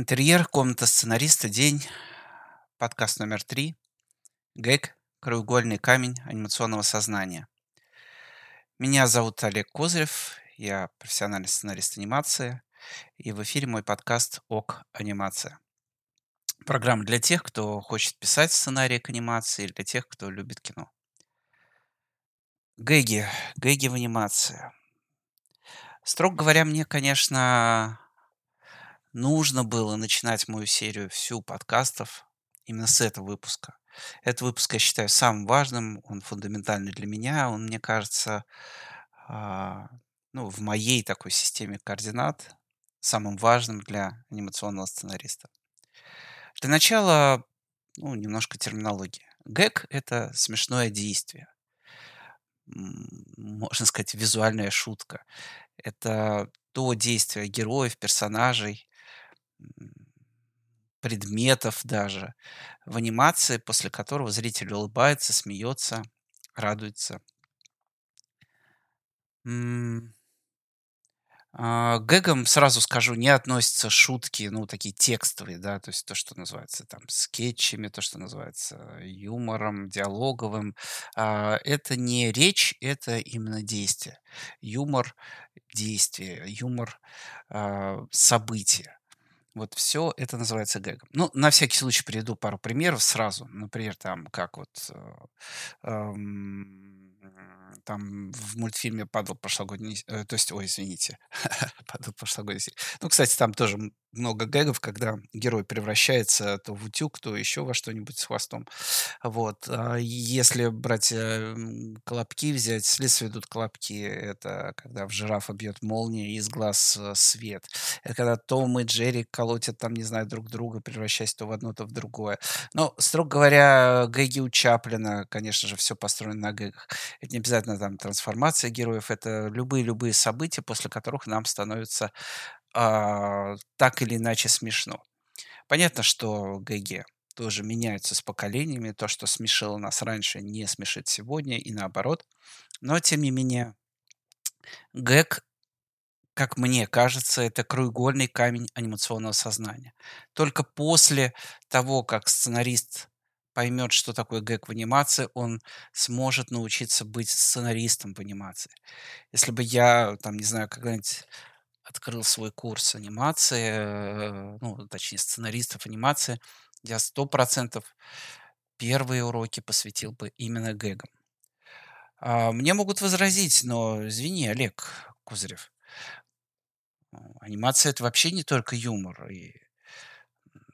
Интерьер, комната сценариста, день, подкаст номер три. ГЭК «Краеугольный камень анимационного сознания». Меня зовут Олег Козырев, я профессиональный сценарист анимации, и в эфире мой подкаст «ОК. Анимация». Программа для тех, кто хочет писать сценарии к анимации, или для тех, кто любит кино. Гэги. Гэги в анимации. Строго говоря, мне, конечно, нужно было начинать мою серию всю подкастов именно с этого выпуска. Этот выпуск я считаю самым важным, он фундаментальный для меня, он, мне кажется, а, ну, в моей такой системе координат самым важным для анимационного сценариста. Для начала, ну, немножко терминологии. Гэг — это смешное действие. Можно сказать, визуальная шутка. Это то действие героев, персонажей, предметов даже в анимации, после которого зритель улыбается, смеется, радуется. А, гэгам, сразу скажу, не относятся шутки, ну, такие текстовые, да, то есть то, что называется там скетчами, то, что называется юмором, диалоговым. А, это не речь, это именно действие. Юмор – действие, юмор а, – событие. Вот все это называется гэгом. Ну, на всякий случай приведу пару примеров сразу. Например, там, как вот э, эм, там в мультфильме «Падал прошлогодний...» э, То есть, ой, извините, «Падал прошлогодний...» Ну, кстати, там тоже много гэгов, когда герой превращается то в утюг, то еще во что-нибудь с хвостом. Вот. А если брать э, колобки взять, следствие идут колобки. Это когда в жирафа бьет молния из глаз э, свет. Это когда Том и Джерри колотят там, не знаю, друг друга, превращаясь то в одно, то в другое. Но, строго говоря, гэги у Чаплина, конечно же, все построено на гэгах. Это не обязательно там трансформация героев, это любые-любые события, после которых нам становится а, так или иначе смешно. Понятно, что ГГ тоже меняются с поколениями. То, что смешило нас раньше, не смешит сегодня и наоборот. Но, тем не менее, гэг, как мне кажется, это краеугольный камень анимационного сознания. Только после того, как сценарист поймет, что такое гэг в анимации, он сможет научиться быть сценаристом в анимации. Если бы я, там, не знаю, когда-нибудь открыл свой курс анимации, э, ну, точнее, сценаристов анимации, я сто процентов первые уроки посвятил бы именно гэгам. А, мне могут возразить, но извини, Олег Кузырев, анимация это вообще не только юмор. И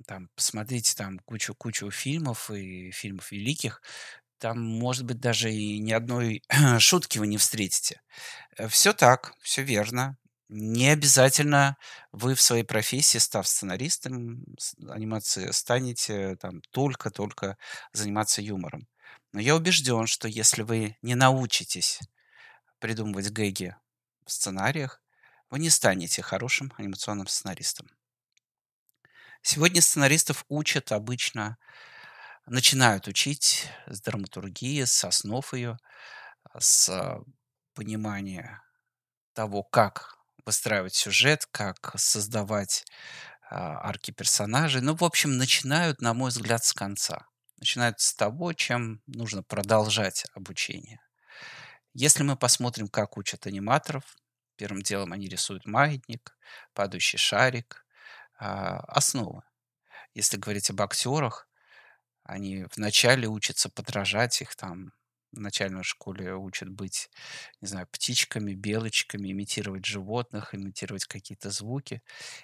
там посмотрите там кучу-кучу фильмов и фильмов великих, там, может быть, даже и ни одной шутки вы не встретите. Э, все так, все верно. Не обязательно вы в своей профессии, став сценаристом анимации, станете там только-только заниматься юмором. Но я убежден, что если вы не научитесь придумывать гэги в сценариях, вы не станете хорошим анимационным сценаристом. Сегодня сценаристов учат обычно, начинают учить с драматургии, с основ ее, с понимания того, как выстраивать сюжет, как создавать а, арки персонажей. Ну, в общем, начинают, на мой взгляд, с конца. Начинают с того, чем нужно продолжать обучение. Если мы посмотрим, как учат аниматоров, первым делом они рисуют маятник, падающий шарик, а, основы. Если говорить об актерах, они вначале учатся подражать их там в начальной школе учат быть, не знаю, птичками, белочками, имитировать животных, имитировать какие-то звуки.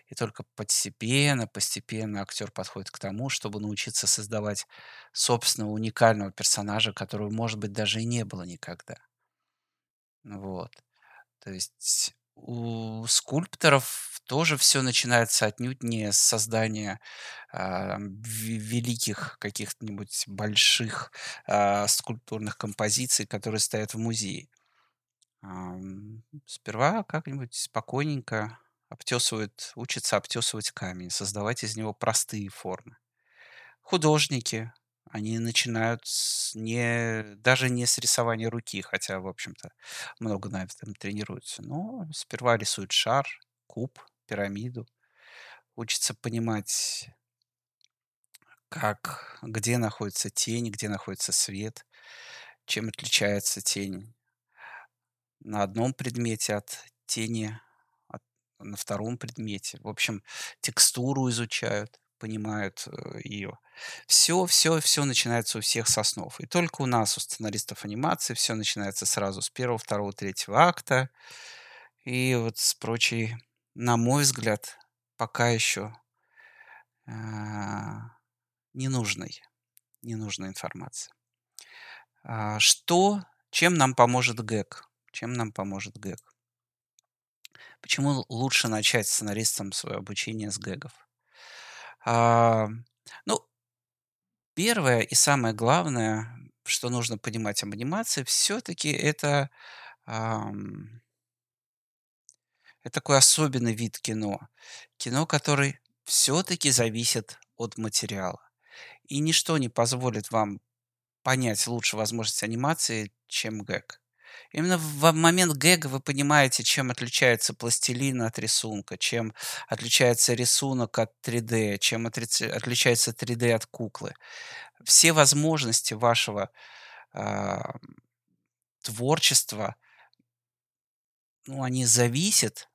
И только постепенно, постепенно актер подходит к тому, чтобы научиться создавать собственного уникального персонажа, которого, может быть, даже и не было никогда. Вот. То есть у скульпторов тоже все начинается отнюдь не с создания а, великих каких-нибудь больших а, скульптурных композиций, которые стоят в музее. сперва как-нибудь спокойненько обтесывают, учатся обтесывать камень, создавать из него простые формы. Художники, они начинают с не, даже не с рисования руки, хотя, в общем-то, много на этом тренируются. Но сперва рисуют шар, куб, пирамиду. учится понимать, как, где находится тень, где находится свет, чем отличается тень на одном предмете от тени на втором предмете. В общем, текстуру изучают, понимают э, ее. Все, все, все начинается у всех с основ. И только у нас, у сценаристов анимации, все начинается сразу с первого, второго, третьего акта. И вот с прочей, на мой взгляд, пока еще а, ненужной, ненужной информации. А, что, чем нам поможет ГЭК? Чем нам поможет ГЭК? Почему лучше начать сценаристам свое обучение с гэгов? А, ну, первое и самое главное, что нужно понимать об анимации, все-таки это, ам, это такой особенный вид кино. Кино, который все-таки зависит от материала. И ничто не позволит вам понять лучше возможности анимации, чем гэг. Именно в момент гэга вы понимаете, чем отличается пластилин от рисунка, чем отличается рисунок от 3D, чем отличается 3D от куклы. Все возможности вашего э, творчества, ну, они зависят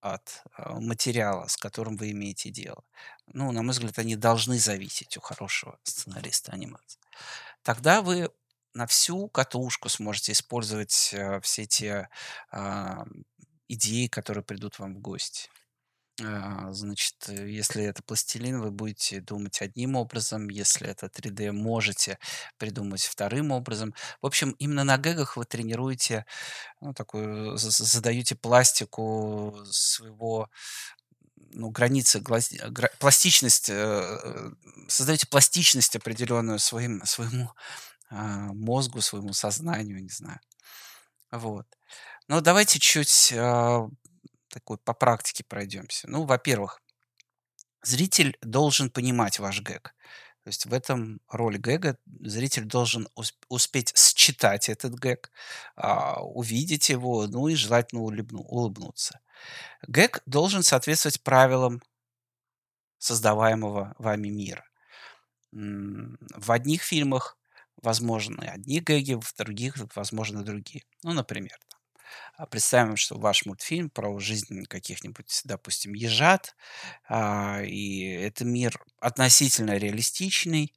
от э, материала, с которым вы имеете дело. Ну, на мой взгляд, они должны зависеть у хорошего сценариста анимации. Тогда вы на всю катушку сможете использовать э, все те э, идеи, которые придут вам в гости. А, значит, если это пластилин, вы будете думать одним образом, если это 3D, можете придумать вторым образом. В общем, именно на гэгах вы тренируете, ну, такую, задаете пластику своего ну, границы, пластичность, э, э, создаете пластичность определенную своим, своему мозгу, своему сознанию, не знаю. Вот. Но давайте чуть а, такой по практике пройдемся. Ну, во-первых, зритель должен понимать ваш гэг. То есть в этом роль гэга зритель должен успеть считать этот гэг, а, увидеть его, ну и желательно улыбну, улыбнуться. Гэг должен соответствовать правилам создаваемого вами мира. В одних фильмах возможны одни гэги, в других возможны другие. Ну, например, а, представим, что ваш мультфильм про жизнь каких-нибудь, допустим, ежат, а, и это мир относительно реалистичный,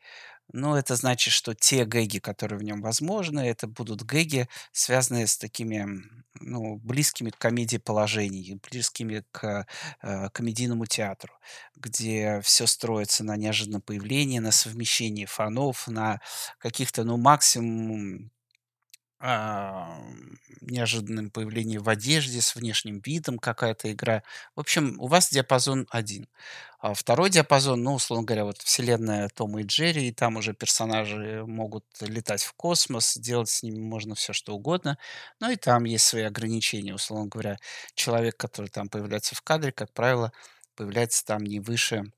но это значит, что те гэги, которые в нем возможны, это будут гэги, связанные с такими ну, близкими к комедии положений, близкими к э, комедийному театру, где все строится на неожиданном появлении, на совмещении фонов, на каких-то, ну, максимум а, неожиданном появлении в одежде, с внешним видом какая-то игра. В общем, у вас диапазон один. А второй диапазон, ну, условно говоря, вот вселенная Тома и Джерри, и там уже персонажи могут летать в космос, делать с ними можно все, что угодно. Ну и там есть свои ограничения. Условно говоря, человек, который там появляется в кадре, как правило, появляется там не выше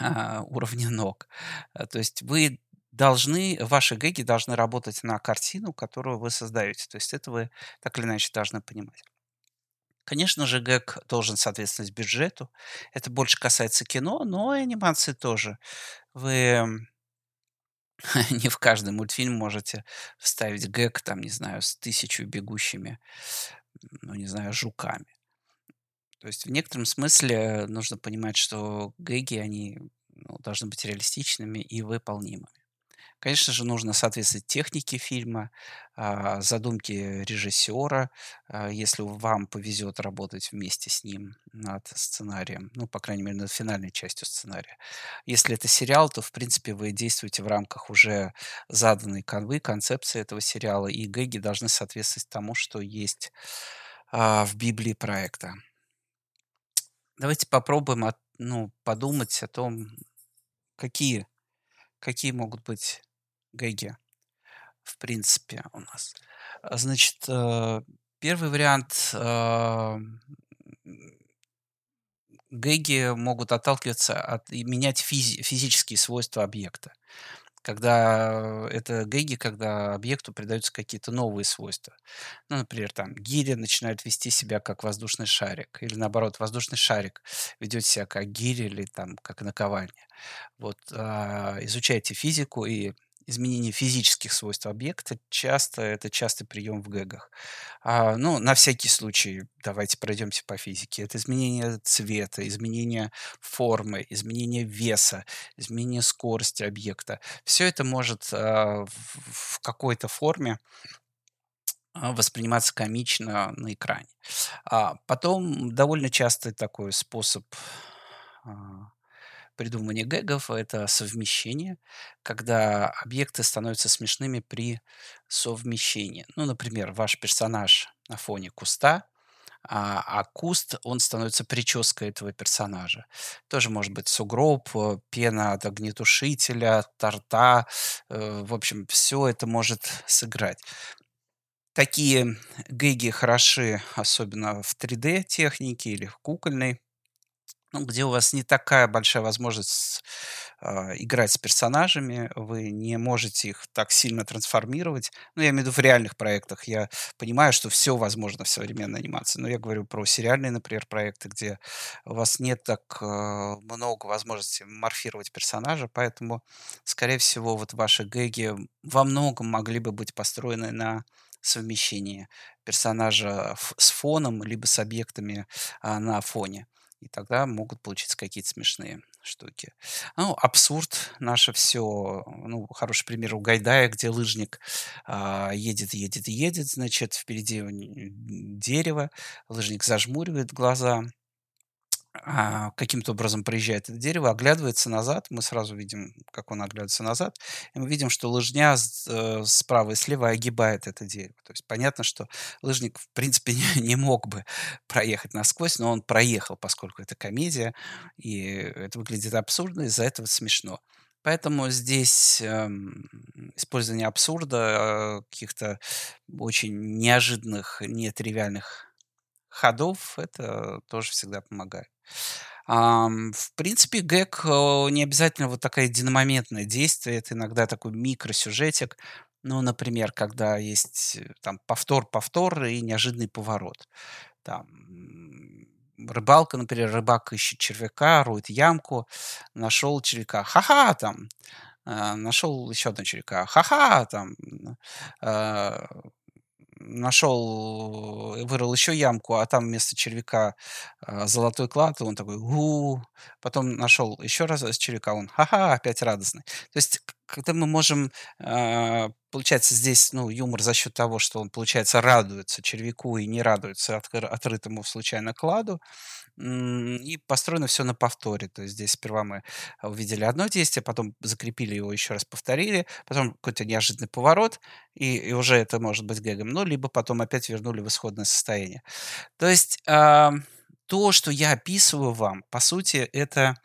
а, уровня ног. А, то есть вы должны, ваши гэги должны работать на картину, которую вы создаете. То есть это вы так или иначе должны понимать. Конечно же, гэг должен соответствовать бюджету. Это больше касается кино, но и анимации тоже. Вы не в каждый мультфильм можете вставить гэг, там, не знаю, с тысячу бегущими, ну, не знаю, жуками. То есть в некотором смысле нужно понимать, что гэги, они ну, должны быть реалистичными и выполнимыми. Конечно же, нужно соответствовать технике фильма, а, задумке режиссера, а, если вам повезет работать вместе с ним над сценарием, ну, по крайней мере, над финальной частью сценария. Если это сериал, то, в принципе, вы действуете в рамках уже заданной канвы, концепции этого сериала, и гэги должны соответствовать тому, что есть а, в Библии проекта. Давайте попробуем от, ну, подумать о том, какие, какие могут быть ГГ, в принципе, у нас. А, значит, э, первый вариант э, гэги могут отталкиваться от и менять физи физические свойства объекта. Когда это гэги, когда объекту придаются какие-то новые свойства. Ну, например, там гиря начинает вести себя как воздушный шарик, или наоборот, воздушный шарик ведет себя как гиря или там как наковальня. Вот а, изучайте физику и изменение физических свойств объекта часто это частый прием в гэгах. А, ну, на всякий случай давайте пройдемся по физике. Это изменение цвета, изменение формы, изменение веса, изменение скорости объекта. Все это может а, в, в какой-то форме а, восприниматься комично на экране. А потом довольно частый такой способ а, придумывания гэгов- это совмещение, когда объекты становятся смешными при совмещении. Ну, например, ваш персонаж на фоне куста, а, а куст, он становится прической этого персонажа. Тоже может быть сугроб, э, пена от огнетушителя, торта. Э, в общем, все это может сыграть. Такие гэги хороши, особенно в 3D-технике или в кукольной ну, где у вас не такая большая возможность а, играть с персонажами, вы не можете их так сильно трансформировать. Ну, я имею в виду в реальных проектах. Я понимаю, что все возможно в современной анимации, но я говорю про сериальные, например, проекты, где у вас нет так а, много возможностей морфировать персонажа, поэтому, скорее всего, вот ваши гэги во многом могли бы быть построены на совмещении персонажа с фоном, либо с объектами а, на фоне и тогда могут получиться какие-то смешные штуки. Ну, абсурд наше все. Ну, хороший пример у Гайдая, где лыжник а, едет, едет, едет, значит, впереди дерево, лыжник зажмуривает глаза, каким-то образом проезжает это дерево, оглядывается назад, мы сразу видим, как он оглядывается назад, и мы видим, что лыжня с, э, справа и слева огибает это дерево. То есть понятно, что лыжник, в принципе, не, не мог бы проехать насквозь, но он проехал, поскольку это комедия, и это выглядит абсурдно, из-за этого смешно. Поэтому здесь э, использование абсурда, э, каких-то очень неожиданных, нетривиальных ходов, это тоже всегда помогает. В принципе, гэг, э, не обязательно вот такая динамоментное действие, это иногда такой микросюжетик. Ну, например, когда есть э, там повтор, повтор и неожиданный поворот. Там рыбалка, например, рыбак ищет червяка, роет ямку, нашел червяка, ха-ха, там, э, нашел еще одного червяка, ха-ха, там, нашел, э, вырыл еще ямку, а там вместо червяка а, золотой клад, и он такой у Потом нашел еще раз червяка, он ха-ха, опять радостный. То есть, когда мы можем, а, получается, здесь, ну, юмор за счет того, что он, получается, радуется червяку и не радуется откры отрытому случайно кладу, и построено все на повторе. То есть здесь сперва мы увидели одно действие, потом закрепили его, еще раз повторили, потом какой-то неожиданный поворот, и, и уже это может быть гэгом. Ну, либо потом опять вернули в исходное состояние. То есть э, то, что я описываю вам, по сути, это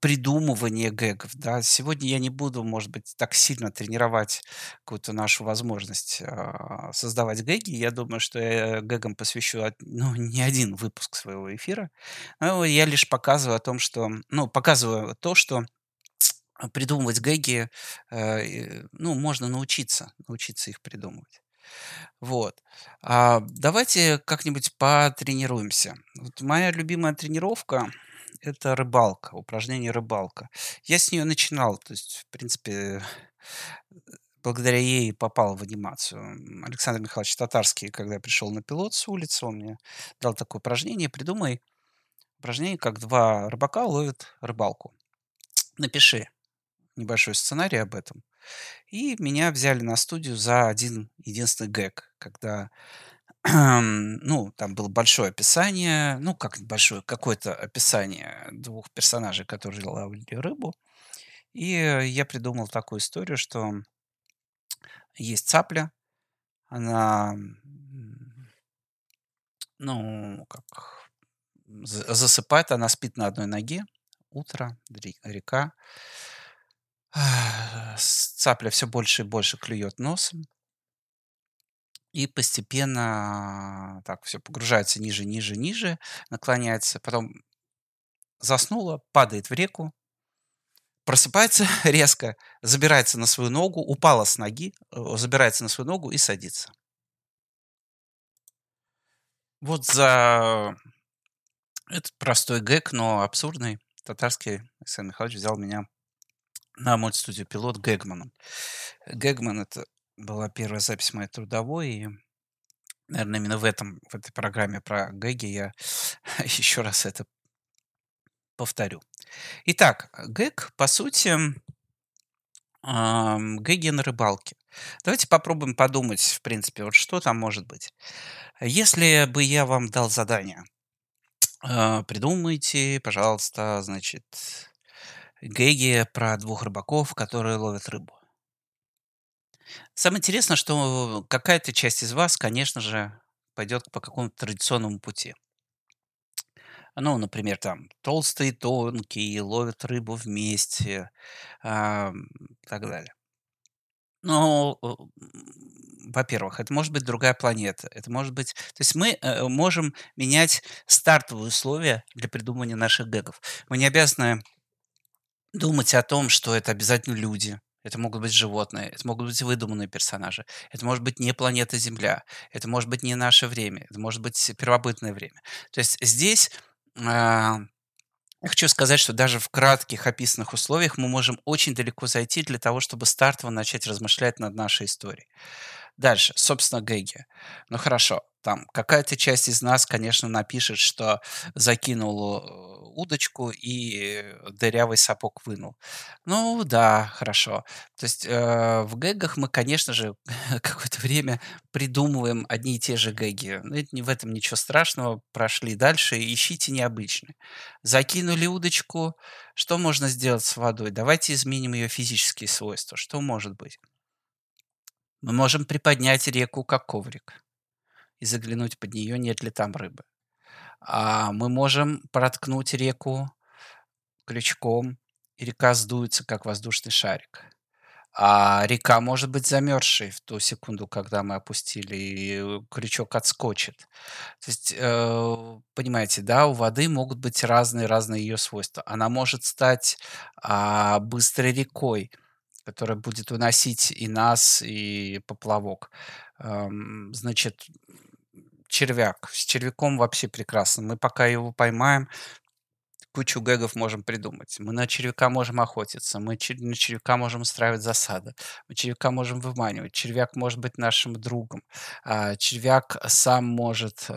придумывание гэгов, да. Сегодня я не буду, может быть, так сильно тренировать какую-то нашу возможность а, создавать гэги. Я думаю, что я гэгам посвящу, ну, не один выпуск своего эфира. Но я лишь показываю о том, что, ну, показываю то, что придумывать гэги, э, ну, можно научиться, научиться их придумывать. Вот. А давайте как-нибудь потренируемся. Вот моя любимая тренировка это рыбалка, упражнение рыбалка. Я с нее начинал, то есть, в принципе, благодаря ей попал в анимацию. Александр Михайлович Татарский, когда я пришел на пилот с улицы, он мне дал такое упражнение. Придумай упражнение, как два рыбака ловят рыбалку. Напиши небольшой сценарий об этом. И меня взяли на студию за один единственный гэг, когда ну, там было большое описание, ну, как большое, какое-то описание двух персонажей, которые ловили рыбу. И я придумал такую историю, что есть цапля, она, ну, как засыпает, она спит на одной ноге, утро, река. Цапля все больше и больше клюет носом, и постепенно так все погружается ниже, ниже, ниже, наклоняется, потом заснула, падает в реку, просыпается резко, забирается на свою ногу, упала с ноги, э, забирается на свою ногу и садится. Вот за этот простой гэг, но абсурдный, татарский Александр Михайлович взял меня на мультстудию «Пилот» Гэгманом. Гэгман — это была первая запись моей трудовой, и, наверное, именно в, этом, в этой программе про гэги я еще раз это повторю. Итак, гэг, по сути, гэги на рыбалке. Давайте попробуем подумать, в принципе, вот что там может быть. Если бы я вам дал задание, а, придумайте, пожалуйста, значит, гэги про двух рыбаков, которые ловят рыбу. Самое интересное, что какая-то часть из вас, конечно же, пойдет по какому-то традиционному пути. Ну, например, там толстые, тонкие, ловят рыбу вместе, а, так далее. Ну, во-первых, это может быть другая планета. Это может быть... То есть мы э, можем менять стартовые условия для придумывания наших гэгов. Мы не обязаны думать о том, что это обязательно люди. Это могут быть животные, это могут быть выдуманные персонажи. Это может быть не планета Земля, это может быть не наше время, это может быть первобытное время. То есть здесь я хочу сказать, что даже в кратких описанных условиях мы можем очень далеко зайти для того, чтобы стартово начать размышлять над нашей историей. Дальше, собственно, гэги. Ну хорошо, там какая-то часть из нас, конечно, напишет, что закинул э, удочку и дырявый сапог вынул. Ну да, хорошо. То есть э, в гэгах мы, конечно же, какое-то время придумываем одни и те же гэги. Ну, это, в этом ничего страшного. Прошли дальше, ищите необычные. Закинули удочку. Что можно сделать с водой? Давайте изменим ее физические свойства. Что может быть? Мы можем приподнять реку, как коврик, и заглянуть под нее, нет ли там рыбы. А мы можем проткнуть реку крючком, и река сдуется, как воздушный шарик. А река может быть замерзшей в ту секунду, когда мы опустили, и крючок отскочит. То есть, э, понимаете, да, у воды могут быть разные-разные ее свойства. Она может стать а, быстрой рекой, которая будет уносить и нас, и поплавок. Значит, червяк. С червяком вообще прекрасно. Мы пока его поймаем, кучу гэгов можем придумать. Мы на червяка можем охотиться, мы на червяка можем устраивать засады, мы червяка можем выманивать, червяк может быть нашим другом, а, червяк сам может э,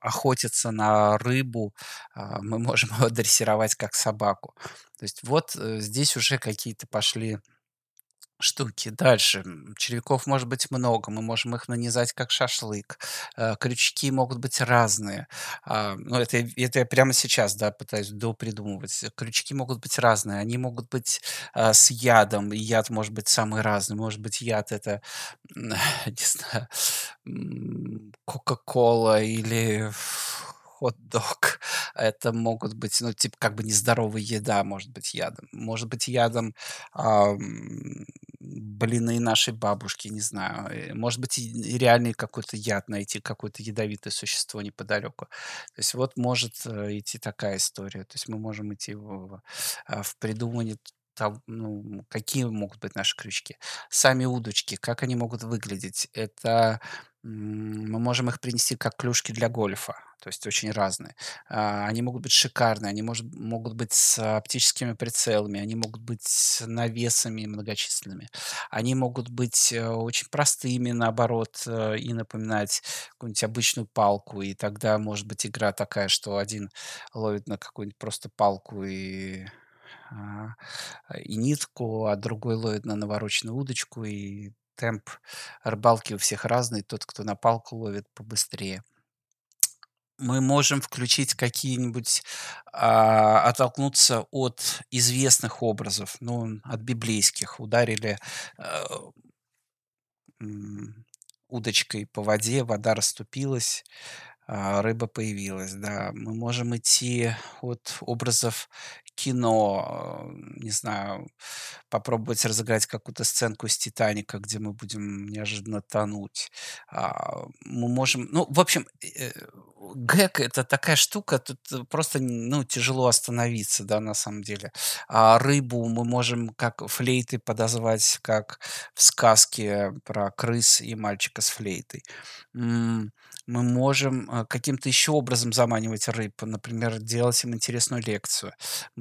охотиться на рыбу, а, мы можем его дрессировать как собаку. То есть вот э, здесь уже какие-то пошли штуки. Дальше. Червяков может быть много. Мы можем их нанизать как шашлык. Э, крючки могут быть разные. А, ну, это, это я прямо сейчас, да, пытаюсь допридумывать. Крючки могут быть разные. Они могут быть а, с ядом. Яд может быть самый разный. Может быть, яд это, не знаю, Кока-Кола или хот-дог. Это могут быть, ну, типа, как бы нездоровая еда может быть ядом. Может быть ядом а, блины нашей бабушки, не знаю. Э, может быть, и реальный какой-то яд найти, какое-то ядовитое существо неподалеку. То есть вот может э, идти такая история. То есть мы можем идти в, а, в придумывание ну, какие могут быть наши крючки. Сами удочки, как они могут выглядеть? Это мы можем их принести как клюшки для гольфа, то есть очень разные. А, они могут быть шикарные, они может, могут быть с оптическими прицелами, они могут быть с навесами многочисленными, они могут быть э, очень простыми, наоборот, э, и напоминать какую-нибудь обычную палку, и тогда может быть игра такая, что один ловит на какую-нибудь просто палку и а, и нитку, а другой ловит на навороченную удочку, и темп рыбалки у всех разный. Тот, кто на палку ловит, побыстрее. Мы можем включить какие-нибудь, а, оттолкнуться от известных образов, ну, от библейских. Ударили а, удочкой по воде, вода расступилась, а, рыба появилась, да. Мы можем идти от образов кино, э, не знаю, попробовать разыграть какую-то сценку из "Титаника", где мы будем неожиданно тонуть. А, мы можем ну, в общем, э, гэг- это такая штука, тут э, просто, ну, тяжело остановиться, да, на самом деле. А рыбу мы можем как флейты подозвать, как в сказке про крыс и мальчика с флейтой. Мы можем, каким-то еще образом заманивать рыб, например, делать им интересную лекцию.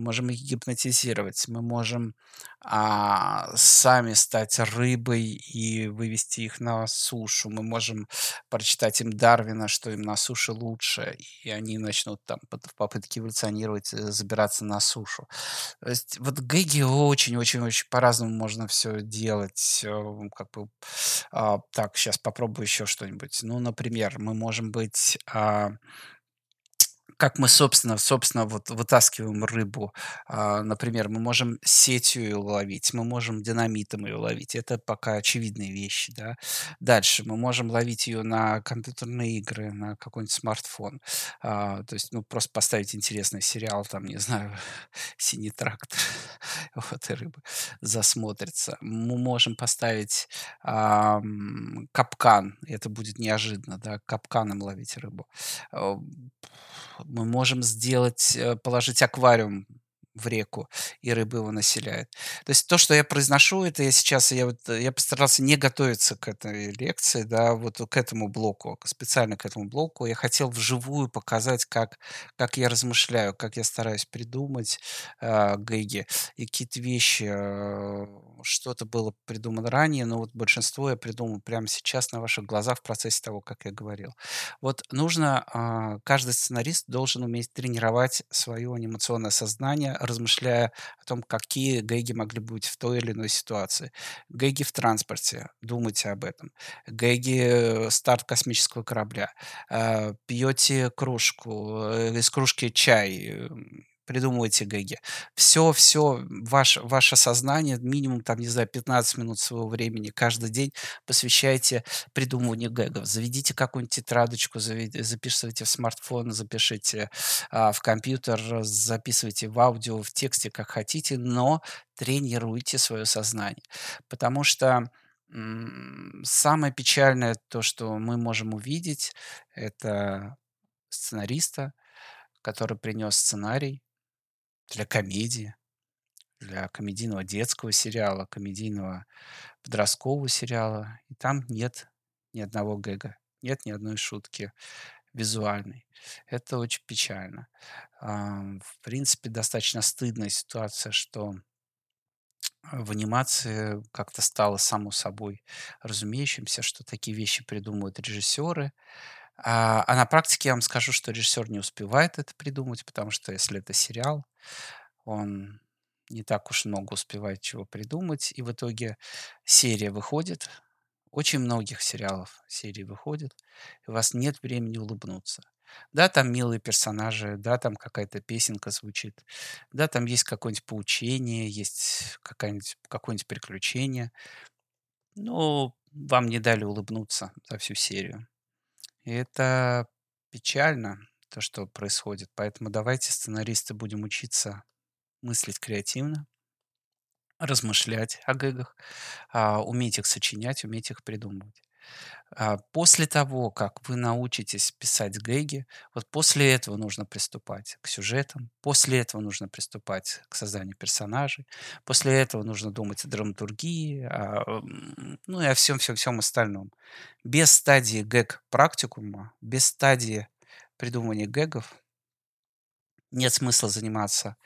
Можем их гипнотизировать, мы можем, а, сами стать рыбой и вывести их на сушу. Мы можем прочитать им Дарвина, что им на суше лучше, и они начнут там в попытке эволюционировать, э, забираться на сушу. То есть вот гэги очень очень очень по-разному можно все делать. Э, как бы, а, так, сейчас попробую еще что-нибудь. Ну, например, мы можем быть, а как мы, собственно собственно, вот вытаскиваем рыбу. А, например, мы можем сетью ее ловить, мы можем динамитом ее ловить. Это пока очевидные вещи, да. Дальше мы можем ловить ее на компьютерные игры, на какой-нибудь смартфон. А, то есть, ну, просто поставить интересный сериал, там, не знаю, "Синий трактор", вот, и рыба засмотрится. Мы можем поставить, капкан, это будет неожиданно, да, капканом ловить рыбу. Мы можем сделать, э, положить аквариум в реку, и рыбы его населяют. То есть то, что я произношу, это я сейчас, я вот, э, я постарался не готовиться к этой лекции, да, вот к этому блоку, специально к этому блоку. Я хотел вживую показать, как, как я размышляю, как я стараюсь придумать э, гэги и какие-то вещи, э, что-то было придумано ранее, но вот большинство я придумал прямо сейчас на ваших глазах в процессе того, как я говорил. Вот нужно, э, каждый сценарист должен уметь тренировать свое анимационное сознание, размышляя о том, какие гэги могли быть в той или иной ситуации. Гэги в транспорте, думайте об этом. Гэги э, старт космического корабля. Э, пьете кружку, э, из кружки чай, придумывайте гэги. Все, все, ваше, ваше сознание, минимум, там, не знаю, 15 минут своего времени каждый день посвящайте придумыванию гэгов. Заведите какую-нибудь тетрадочку, заведите, записывайте в смартфон, запишите а, в компьютер, записывайте в аудио, в тексте, как хотите, но тренируйте свое сознание. Потому что самое печальное то, что мы можем увидеть, это сценариста, который принес сценарий, для комедии, для комедийного детского сериала, комедийного подросткового сериала. И там нет ни одного гэга, нет ни одной шутки визуальной. Это очень печально. В принципе, достаточно стыдная ситуация, что в анимации как-то стало само собой разумеющимся, что такие вещи придумывают режиссеры, а, а на практике я вам скажу, что режиссер не успевает это придумать, потому что если это сериал, он не так уж много успевает чего придумать, и в итоге серия выходит, очень многих сериалов серии выходит, и у вас нет времени улыбнуться. Да, там милые персонажи, да, там какая-то песенка звучит, да, там есть какое-нибудь поучение, есть какое-нибудь какое-нибудь приключение, но вам не дали улыбнуться за всю серию. И это печально, то, что происходит. Поэтому давайте, сценаристы, будем учиться мыслить креативно, размышлять о гэгах, а, уметь их сочинять, уметь их придумывать. А, после того, как вы научитесь писать гэги, вот после этого нужно приступать к сюжетам, после этого нужно приступать к созданию персонажей, после этого нужно думать о драматургии, о, ну и о всем-всем-всем остальном. Без стадии гэг-практикума, без стадии придумывания гэгов нет смысла заниматься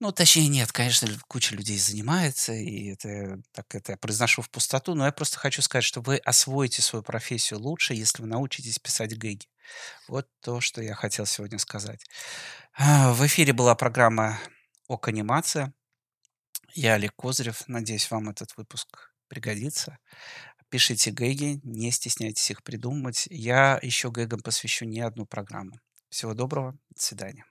ну, точнее, нет, конечно, куча людей занимается, и это так это я произношу в пустоту, но я просто хочу сказать, что вы освоите свою профессию лучше, если вы научитесь писать гэги. Вот то, что я хотел сегодня сказать. А, в эфире была программа «Ок анимация». Я Олег Козырев. Надеюсь, вам этот выпуск пригодится. Пишите гэги, не стесняйтесь их придумывать. Я еще гэгам посвящу не одну программу. Всего доброго, до свидания.